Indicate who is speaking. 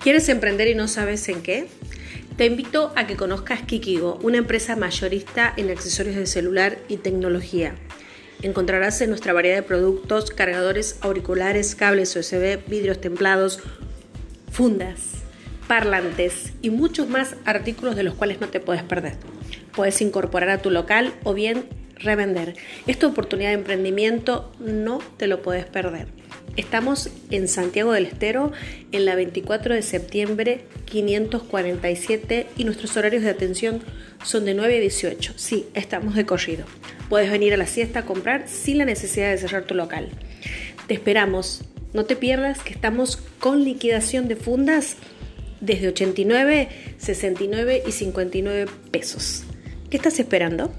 Speaker 1: ¿Quieres emprender y no sabes en qué? Te invito a que conozcas Kikigo, una empresa mayorista en accesorios de celular y tecnología. Encontrarás en nuestra variedad de productos cargadores auriculares, cables USB, vidrios templados, fundas, parlantes y muchos más artículos de los cuales no te puedes perder. Puedes incorporar a tu local o bien revender. Esta oportunidad de emprendimiento no te lo puedes perder. Estamos en Santiago del Estero en la 24 de septiembre 547 y nuestros horarios de atención son de 9 a 18. Sí, estamos de corrido. Puedes venir a la siesta a comprar sin la necesidad de cerrar tu local. Te esperamos. No te pierdas que estamos con liquidación de fundas desde 89, 69 y 59 pesos. ¿Qué estás esperando?